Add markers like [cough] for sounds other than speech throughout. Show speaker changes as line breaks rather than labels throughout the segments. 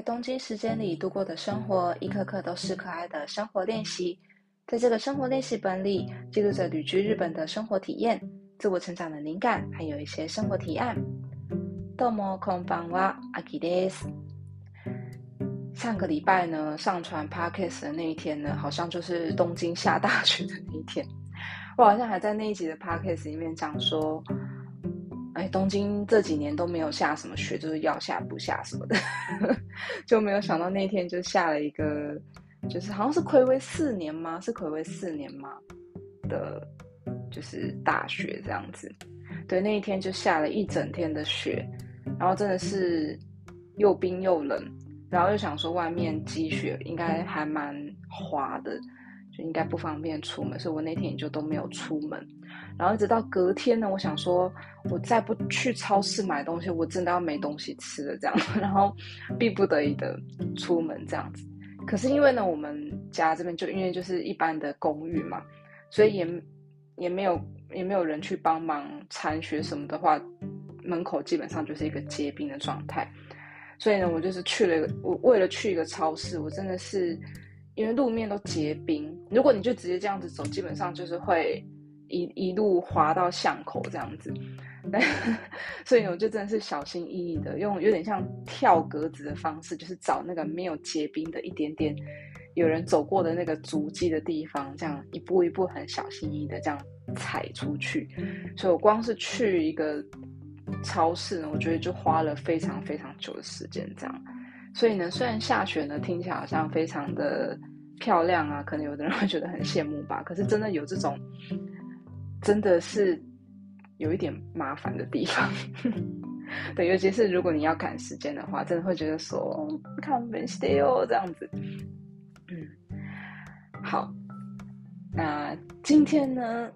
在东京时间里度过的生活，一颗颗都是可爱的生活练习。在这个生活练习本里，记录着旅居日本的生活体验、自我成长的灵感，还有一些生活提案。どうもこんばんは、アキです。上个礼拜呢，上传 podcast 的那一天呢，好像就是东京下大雪的那一天。我好像还在那一集的 podcast 里面讲说。 哎，东京这几年都没有下什么雪，就是要下不下什么的，[laughs] 就没有想到那天就下了一个，就是好像是暌违四年吗？是暌违四年吗？的，就是大雪这样子。对，那一天就下了一整天的雪，然后真的是又冰又冷，然后又想说外面积雪应该还蛮滑的。就应该不方便出门，所以我那天也就都没有出门。然后一直到隔天呢，我想说，我再不去超市买东西，我真的要没东西吃了这样。[laughs] 然后逼不得已的出门这样子。可是因为呢，我们家这边就因为就是一般的公寓嘛，所以也也没有也没有人去帮忙铲雪什么的话，门口基本上就是一个结冰的状态。所以呢，我就是去了，我为了去一个超市，我真的是。因为路面都结冰，如果你就直接这样子走，基本上就是会一一路滑到巷口这样子。[laughs] [laughs] 所以我就真的是小心翼翼的，用有点像跳格子的方式，就是找那个没有结冰的一点点有人走过的那个足迹的地方，这样一步一步很小心翼翼的这样踩出去。所以我光是去一个超市呢，我觉得就花了非常非常久的时间这样。所以呢，虽然下雪呢听起来好像非常的漂亮啊，可能有的人会觉得很羡慕吧。可是真的有这种，真的是有一点麻烦的地方。[laughs] 对，尤其是如果你要赶时间的话，真的会觉得说看 v e stay 哦这样子。嗯，好，那今天呢，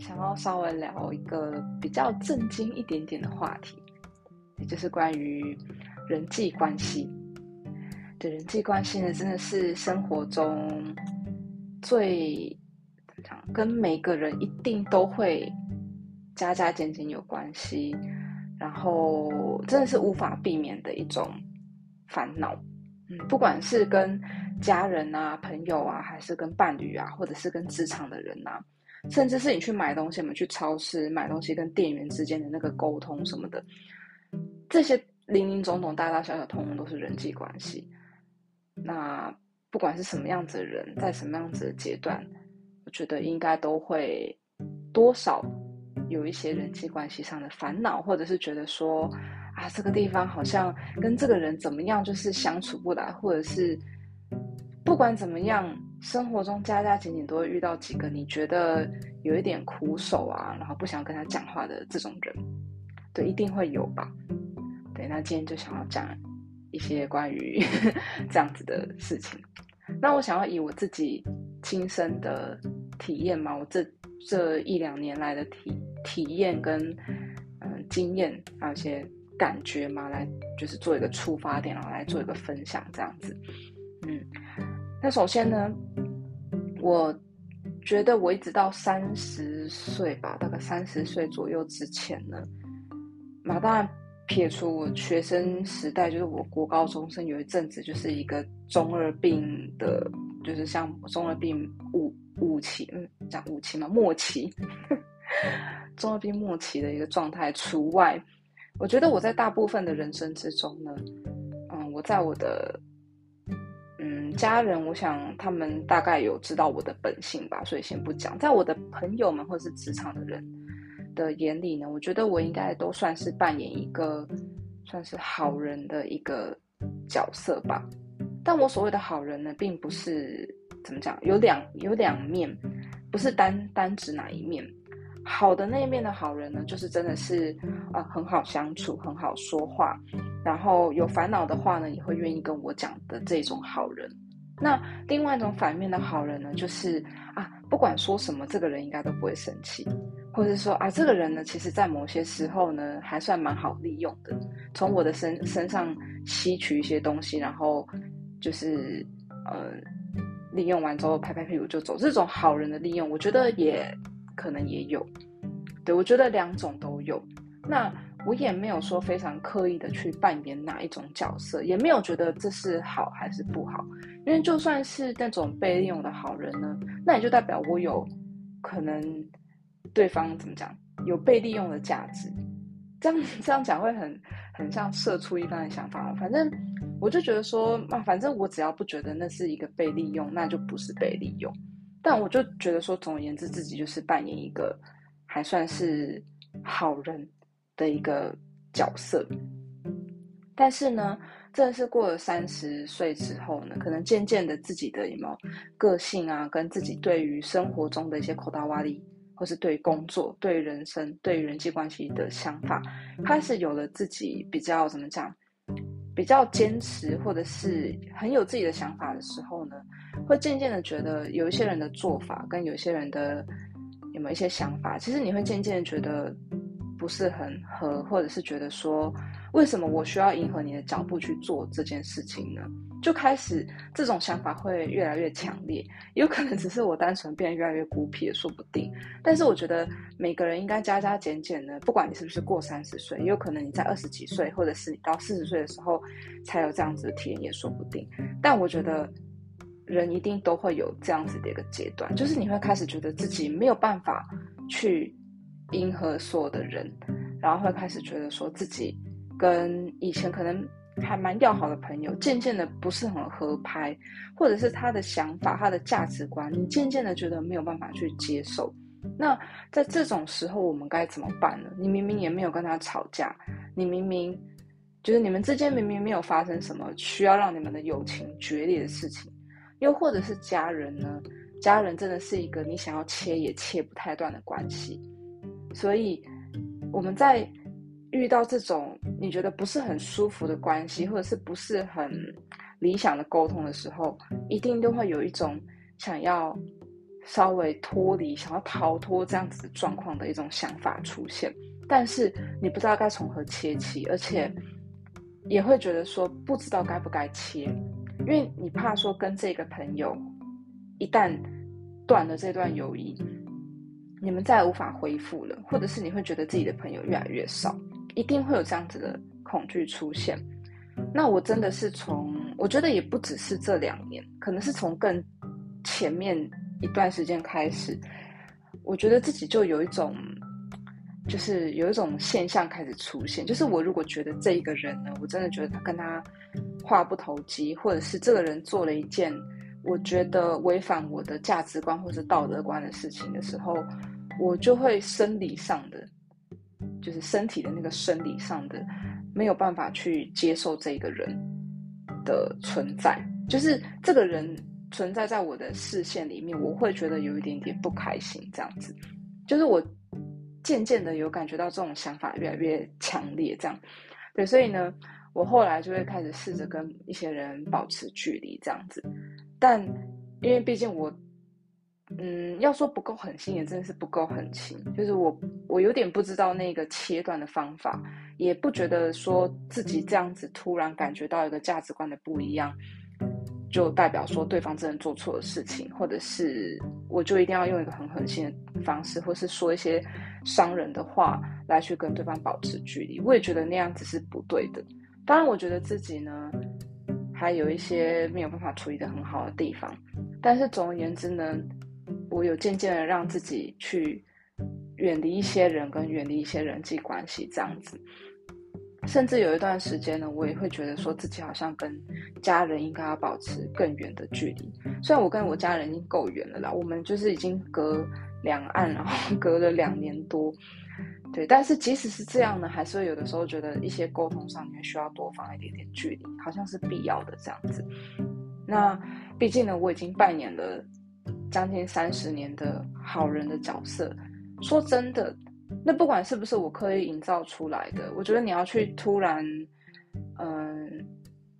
想要稍微聊一个比较震惊一点点的话题，也就是关于人际关系。的人际关系呢，真的是生活中最跟每个人一定都会加加减减有关系，然后真的是无法避免的一种烦恼。嗯，不管是跟家人啊、朋友啊，还是跟伴侣啊，或者是跟职场的人啊，甚至是你去买东西，我们去超市买东西，跟店员之间的那个沟通什么的，这些零零总总、大大小小，通通都是人际关系。那不管是什么样子的人，在什么样子的阶段，我觉得应该都会多少有一些人际关系上的烦恼，或者是觉得说啊，这个地方好像跟这个人怎么样，就是相处不来，或者是不管怎么样，生活中加加减减都会遇到几个你觉得有一点苦手啊，然后不想跟他讲话的这种人，对，一定会有吧？对，那今天就想要讲。一些关于 [laughs] 这样子的事情，那我想要以我自己亲身的体验嘛，我这这一两年来的体体验跟嗯经验，还有一些感觉嘛，来就是做一个出发点，然后来做一个分享这样子。嗯，那首先呢，我觉得我一直到三十岁吧，大概三十岁左右之前呢，马当然。撇除我学生时代，就是我国高中生有一阵子，就是一个中二病的，就是像中二病五五期，嗯，讲五期嘛，末期，[laughs] 中二病末期的一个状态除外。我觉得我在大部分的人生之中呢，嗯，我在我的嗯家人，我想他们大概有知道我的本性吧，所以先不讲。在我的朋友们或者是职场的人。的眼里呢，我觉得我应该都算是扮演一个算是好人的一个角色吧。但我所谓的好人呢，并不是怎么讲，有两有两面，不是单单指哪一面。好的那一面的好人呢，就是真的是啊很好相处，很好说话，然后有烦恼的话呢，也会愿意跟我讲的这种好人。那另外一种反面的好人呢，就是啊不管说什么，这个人应该都不会生气。或者说啊，这个人呢，其实在某些时候呢，还算蛮好利用的，从我的身身上吸取一些东西，然后就是呃，利用完之后拍拍屁股就走。这种好人的利用，我觉得也可能也有。对我觉得两种都有。那我也没有说非常刻意的去扮演哪一种角色，也没有觉得这是好还是不好。因为就算是那种被利用的好人呢，那也就代表我有可能对方怎么讲有被利用的价值。这样这样讲会很很像社畜一般的想法。反正我就觉得说，啊，反正我只要不觉得那是一个被利用，那就不是被利用。但我就觉得说，总而言之，自己就是扮演一个还算是好人。的一个角色，但是呢，真的是过了三十岁之后呢，可能渐渐的自己的有没有个性啊，跟自己对于生活中的一些口大瓦力，或是对工作、对人生、对人际关系的想法，开始有了自己比较怎么讲，比较坚持，或者是很有自己的想法的时候呢，会渐渐的觉得有一些人的做法跟有些人的有没有一些想法，其实你会渐渐觉得。不是很合，或者是觉得说，为什么我需要迎合你的脚步去做这件事情呢？就开始这种想法会越来越强烈，有可能只是我单纯变得越来越孤僻也说不定。但是我觉得每个人应该加加减减的，不管你是不是过三十岁，也有可能你在二十几岁，或者是你到四十岁的时候才有这样子的体验也说不定。但我觉得人一定都会有这样子的一个阶段，就是你会开始觉得自己没有办法去。迎合所有的人，然后会开始觉得说自己跟以前可能还蛮要好的朋友，渐渐的不是很合拍，或者是他的想法、他的价值观，你渐渐的觉得没有办法去接受。那在这种时候，我们该怎么办呢？你明明也没有跟他吵架，你明明就是你们之间明明没有发生什么需要让你们的友情决裂的事情，又或者是家人呢？家人真的是一个你想要切也切不太断的关系。所以，我们在遇到这种你觉得不是很舒服的关系，或者是不是很理想的沟通的时候，一定都会有一种想要稍微脱离、想要逃脱这样子的状况的一种想法出现。但是你不知道该从何切起，而且也会觉得说不知道该不该切，因为你怕说跟这个朋友一旦断了这段友谊。你们再也无法恢复了，或者是你会觉得自己的朋友越来越少，一定会有这样子的恐惧出现。那我真的是从，我觉得也不只是这两年，可能是从更前面一段时间开始，我觉得自己就有一种，就是有一种现象开始出现，就是我如果觉得这一个人呢，我真的觉得他跟他话不投机，或者是这个人做了一件。我觉得违反我的价值观或者道德观的事情的时候，我就会生理上的，就是身体的那个生理上的，没有办法去接受这个人的存在，就是这个人存在在我的视线里面，我会觉得有一点点不开心，这样子，就是我渐渐的有感觉到这种想法越来越强烈，这样，对，所以呢，我后来就会开始试着跟一些人保持距离，这样子。但因为毕竟我，嗯，要说不够狠心，也真的是不够狠心。就是我，我有点不知道那个切断的方法，也不觉得说自己这样子突然感觉到一个价值观的不一样，就代表说对方真的做错了事情，或者是我就一定要用一个很狠心的方式，或是说一些伤人的话来去跟对方保持距离。我也觉得那样子是不对的。当然，我觉得自己呢。还有一些没有办法处理的很好的地方，但是总而言之呢，我有渐渐的让自己去远离一些人，跟远离一些人际关系这样子。甚至有一段时间呢，我也会觉得说自己好像跟家人应该要保持更远的距离。虽然我跟我家人已经够远了啦，我们就是已经隔两岸，然后隔了两年多。对，但是即使是这样呢，还是会有的时候觉得一些沟通上面需要多放一点点距离，好像是必要的这样子。那毕竟呢，我已经扮演了将近三十年的好人的角色。说真的，那不管是不是我刻意营造出来的，我觉得你要去突然，嗯，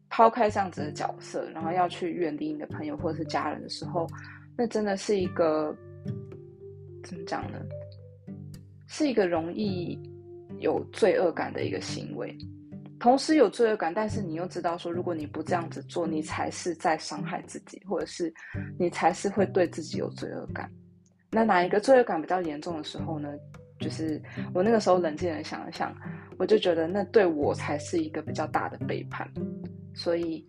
抛开这样子的角色，然后要去远离你的朋友或者是家人的时候，那真的是一个怎么讲呢？是一个容易有罪恶感的一个行为，同时有罪恶感，但是你又知道说，如果你不这样子做，你才是在伤害自己，或者是你才是会对自己有罪恶感。那哪一个罪恶感比较严重的时候呢？就是我那个时候冷静的想了想，我就觉得那对我才是一个比较大的背叛，所以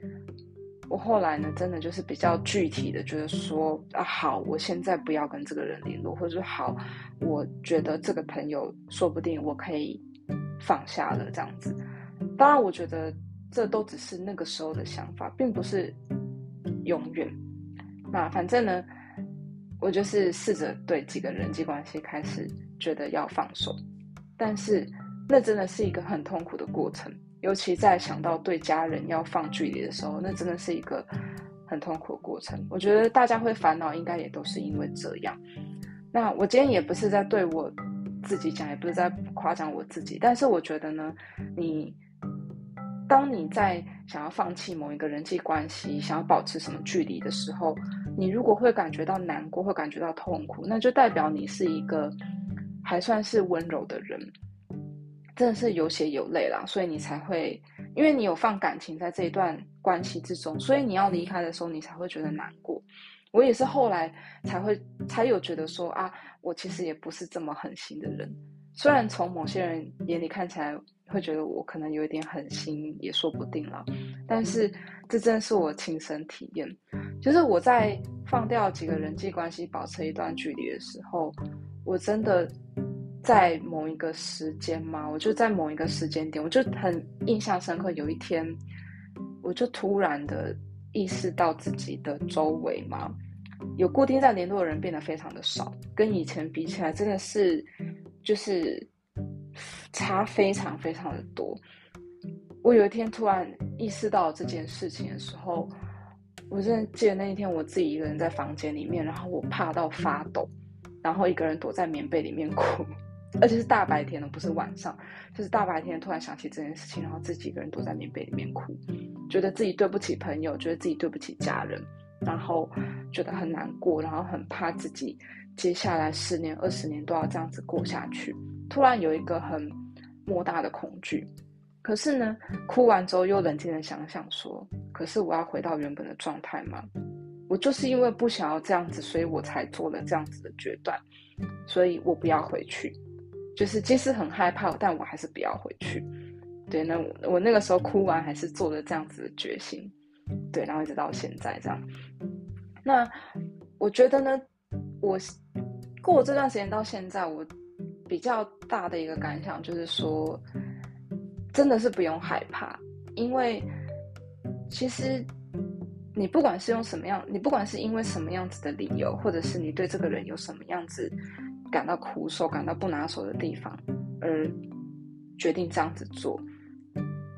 我后来呢，真的就是比较具体的觉得说啊，好，我现在不要跟这个人联络，或者说好，我觉得这个朋友说不定我可以放下了这样子。当然，我觉得这都只是那个时候的想法，并不是永远。那反正呢。我就是试着对几个人际关系开始觉得要放手，但是那真的是一个很痛苦的过程，尤其在想到对家人要放距离的时候，那真的是一个很痛苦的过程。我觉得大家会烦恼，应该也都是因为这样。那我今天也不是在对我自己讲，也不是在夸奖我自己，但是我觉得呢，你。当你在想要放弃某一个人际关系，想要保持什么距离的时候，你如果会感觉到难过，会感觉到痛苦，那就代表你是一个还算是温柔的人，真的是有血有泪啦，所以你才会，因为你有放感情在这一段关系之中，所以你要离开的时候，你才会觉得难过。我也是后来才会才有觉得说啊，我其实也不是这么狠心的人，虽然从某些人眼里看起来。会觉得我可能有一点狠心，也说不定了。但是这真是我亲身体验，就是我在放掉几个人际关系，保持一段距离的时候，我真的在某一个时间嘛，我就在某一个时间点，我就很印象深刻。有一天，我就突然的意识到自己的周围嘛，有固定在联络的人变得非常的少，跟以前比起来，真的是就是。差非常非常的多。我有一天突然意识到这件事情的时候，我真的记得那一天我自己一个人在房间里面，然后我怕到发抖，然后一个人躲在棉被里面哭，而且是大白天的，不是晚上，就是大白天突然想起这件事情，然后自己一个人躲在棉被里面哭，觉得自己对不起朋友，觉得自己对不起家人，然后觉得很难过，然后很怕自己接下来十年、二十年都要这样子过下去。突然有一个很莫大的恐惧，可是呢，哭完之后又冷静的想想说：“可是我要回到原本的状态吗？我就是因为不想要这样子，所以我才做了这样子的决断，所以我不要回去。就是即使很害怕，但我还是不要回去。对，那我那个时候哭完还是做了这样子的决心。对，然后一直到现在这样。那我觉得呢，我过这段时间到现在，我。比较大的一个感想就是说，真的是不用害怕，因为其实你不管是用什么样，你不管是因为什么样子的理由，或者是你对这个人有什么样子感到苦手、感到不拿手的地方，而决定这样子做，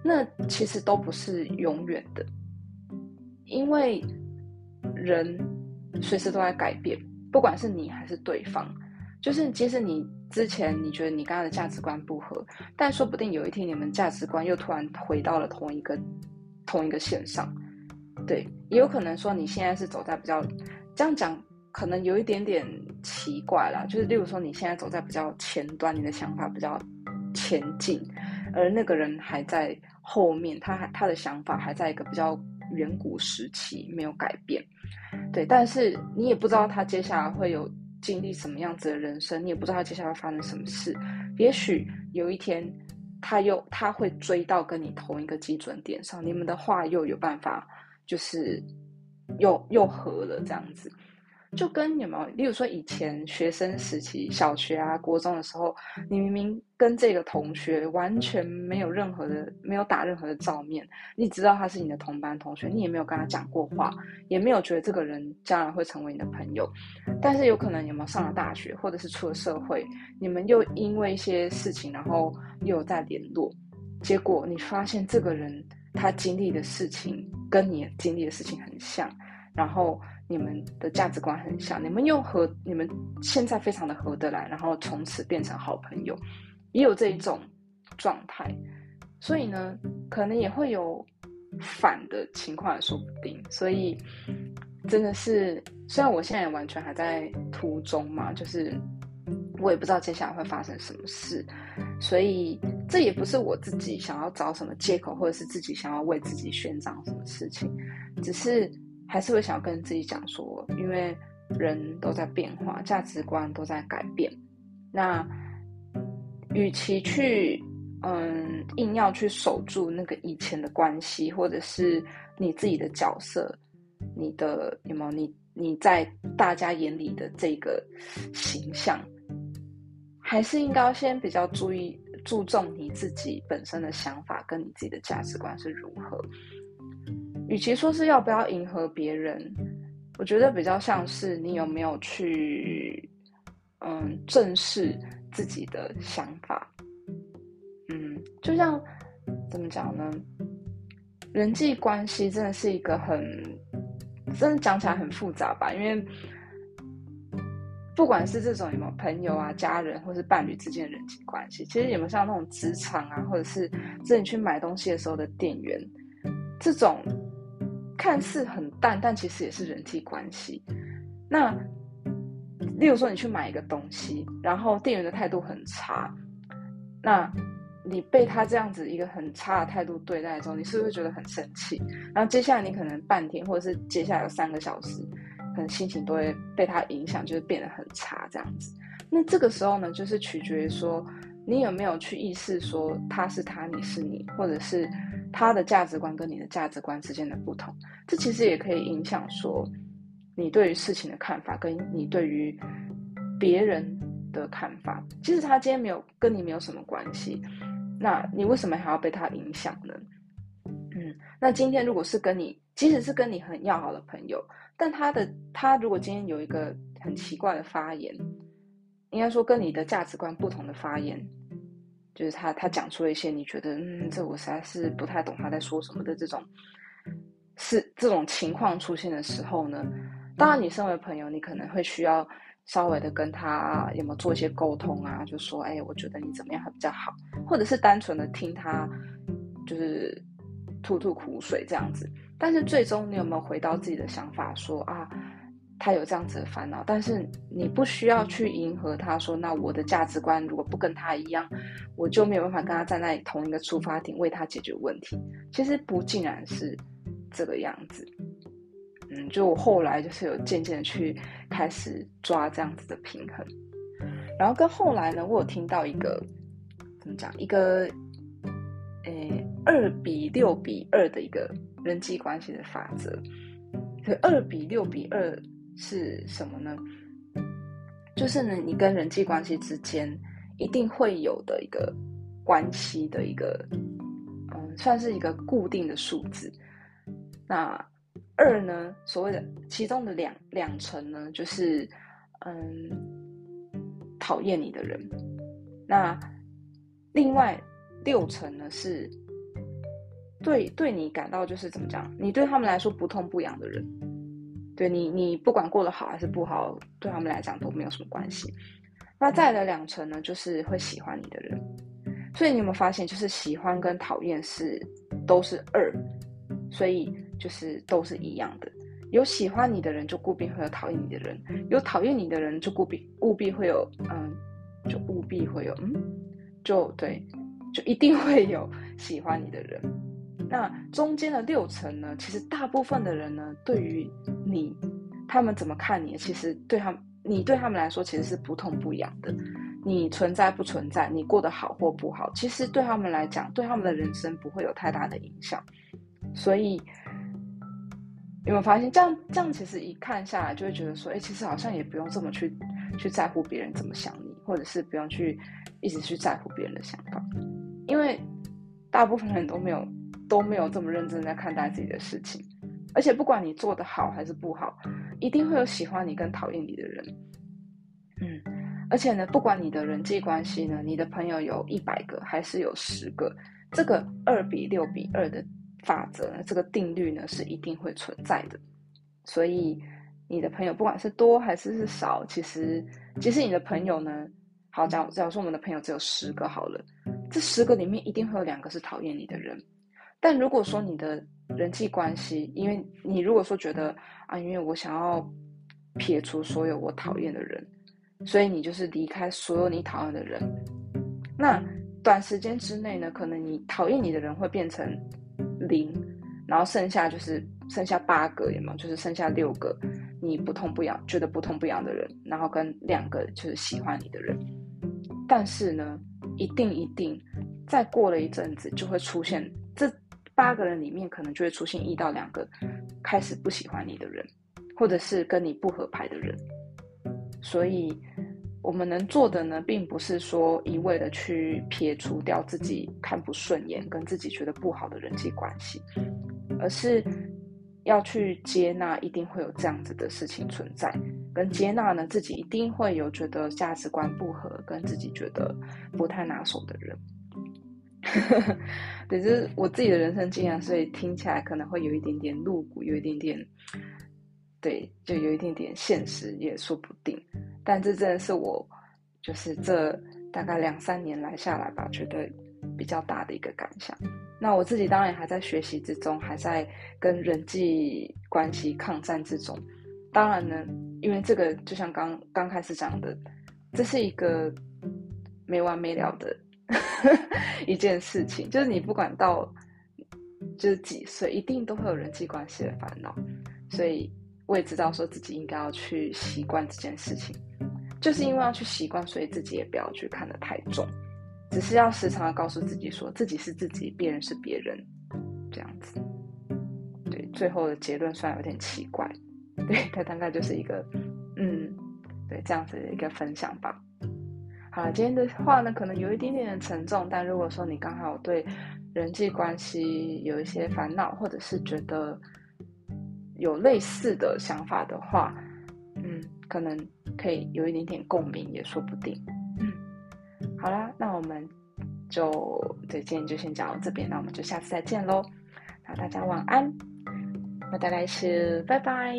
那其实都不是永远的，因为人随时都在改变，不管是你还是对方，就是即使你。之前你觉得你跟他的价值观不合，但说不定有一天你们价值观又突然回到了同一个同一个线上，对，也有可能说你现在是走在比较这样讲，可能有一点点奇怪啦，就是例如说你现在走在比较前端，你的想法比较前进，而那个人还在后面，他还他的想法还在一个比较远古时期没有改变，对，但是你也不知道他接下来会有。经历什么样子的人生，你也不知道他接下来发生什么事。也许有一天，他又他会追到跟你同一个基准点上，你们的话又有办法，就是又又合了这样子。就跟有没有，例如说以前学生时期，小学啊、国中的时候，你明明跟这个同学完全没有任何的，没有打任何的照面，你知道他是你的同班同学，你也没有跟他讲过话，也没有觉得这个人将来会成为你的朋友，但是有可能有没有上了大学，或者是出了社会，你们又因为一些事情，然后又有在联络，结果你发现这个人他经历的事情跟你经历的事情很像，然后。你们的价值观很像，你们又和你们现在非常的合得来，然后从此变成好朋友，也有这一种状态，所以呢，可能也会有反的情况，说不定。所以真的是，虽然我现在完全还在途中嘛，就是我也不知道接下来会发生什么事，所以这也不是我自己想要找什么借口，或者是自己想要为自己宣张什么事情，只是。还是会想跟自己讲说，因为人都在变化，价值观都在改变。那与其去嗯硬要去守住那个以前的关系，或者是你自己的角色，你的有没有你你在大家眼里的这个形象，还是应该先比较注意注重你自己本身的想法跟你自己的价值观是如何。与其说是要不要迎合别人，我觉得比较像是你有没有去嗯正视自己的想法。嗯，就像怎么讲呢？人际关系真的是一个很，真的讲起来很复杂吧？因为不管是这种有没有朋友啊、家人或是伴侣之间的人际关系，其实有没有像那种职场啊，或者是自己去买东西的时候的店员，这种。看似很淡，但其实也是人际关系。那，例如说你去买一个东西，然后店员的态度很差，那你被他这样子一个很差的态度对待之后，你是不是觉得很生气？然后接下来你可能半天，或者是接下来有三个小时，可能心情都会被他影响，就是变得很差这样子。那这个时候呢，就是取决于说你有没有去意识说他是他，你是你，或者是。他的价值观跟你的价值观之间的不同，这其实也可以影响说你对于事情的看法，跟你对于别人的看法。即使他今天没有跟你没有什么关系，那你为什么还要被他影响呢？嗯，那今天如果是跟你，即使是跟你很要好的朋友，但他的他如果今天有一个很奇怪的发言，应该说跟你的价值观不同的发言。就是他，他讲出了一些你觉得，嗯，这我实在是不太懂他在说什么的这种，是这种情况出现的时候呢，当然你身为朋友，你可能会需要稍微的跟他有没有做一些沟通啊，就说，哎，我觉得你怎么样还比较好，或者是单纯的听他就是吐吐苦水这样子，但是最终你有没有回到自己的想法，说啊？他有这样子的烦恼，但是你不需要去迎合他，说那我的价值观如果不跟他一样，我就没有办法跟他站在同一个出发点为他解决问题。其实不尽然是这个样子，嗯，就我后来就是有渐渐的去开始抓这样子的平衡，然后跟后来呢，我有听到一个怎么讲，一个诶二比六比二的一个人际关系的法则，可二比六比二。是什么呢？就是呢，你跟人际关系之间一定会有的一个关系的一个，嗯，算是一个固定的数字。那二呢，所谓的其中的两两成呢，就是嗯，讨厌你的人。那另外六成呢，是对对你感到就是怎么讲，你对他们来说不痛不痒的人。对你，你不管过得好还是不好，对他们来讲都没有什么关系。那再的两层呢，就是会喜欢你的人。所以你有没有发现，就是喜欢跟讨厌是都是二，所以就是都是一样的。有喜欢你的人，就固必会有讨厌你的人；有讨厌你的人，就固必务必会有嗯，就务必会有嗯，就对，就一定会有喜欢你的人。那中间的六层呢？其实大部分的人呢，对于你，他们怎么看你？其实对他们，你对他们来说其实是不痛不痒的。你存在不存在，你过得好或不好，其实对他们来讲，对他们的人生不会有太大的影响。所以有没有发现，这样这样其实一看下来，就会觉得说，哎，其实好像也不用这么去去在乎别人怎么想你，或者是不用去一直去在乎别人的想法，因为大部分人都没有。都没有这么认真在看待自己的事情，而且不管你做的好还是不好，一定会有喜欢你跟讨厌你的人。嗯，而且呢，不管你的人际关系呢，你的朋友有一百个还是有十个，这个二比六比二的法则呢，这个定律呢是一定会存在的。所以你的朋友不管是多还是是少，其实其实你的朋友呢，好，假假如说我们的朋友只有十个好了，这十个里面一定会有两个是讨厌你的人。但如果说你的人际关系，因为你如果说觉得啊，因为我想要撇除所有我讨厌的人，所以你就是离开所有你讨厌的人，那短时间之内呢，可能你讨厌你的人会变成零，然后剩下就是剩下八个，有没有？就是剩下六个你不痛不痒，觉得不痛不痒的人，然后跟两个就是喜欢你的人。但是呢，一定一定，再过了一阵子，就会出现这八个人里面，可能就会出现一到两个开始不喜欢你的人，或者是跟你不合拍的人。所以，我们能做的呢，并不是说一味的去撇除掉自己看不顺眼、跟自己觉得不好的人际关系，而是。要去接纳，一定会有这样子的事情存在，跟接纳呢，自己一定会有觉得价值观不合，跟自己觉得不太拿手的人。[laughs] 对，这是我自己的人生经验，所以听起来可能会有一点点露骨，有一点点，对，就有一点点现实也说不定。但这真的是我，就是这大概两三年来下来吧，觉得比较大的一个感想。那我自己当然还在学习之中，还在跟人际关系抗战之中。当然呢，因为这个就像刚刚开始讲的，这是一个没完没了的 [laughs] 一件事情。就是你不管到就是几岁，一定都会有人际关系的烦恼。所以我也知道说自己应该要去习惯这件事情，就是因为要去习惯，所以自己也不要去看得太重。只是要时常的告诉自己，说自己是自己，别人是别人，这样子。对，最后的结论虽然有点奇怪，[laughs] 对，它大概就是一个，嗯，对，这样子的一个分享吧。好了，今天的话呢，可能有一点点的沉重，但如果说你刚好对人际关系有一些烦恼，或者是觉得有类似的想法的话，嗯，可能可以有一点点共鸣，也说不定。嗯好啦，那我们就对今天就先讲到这边，那我们就下次再见喽。那大家晚安，那大家是拜拜。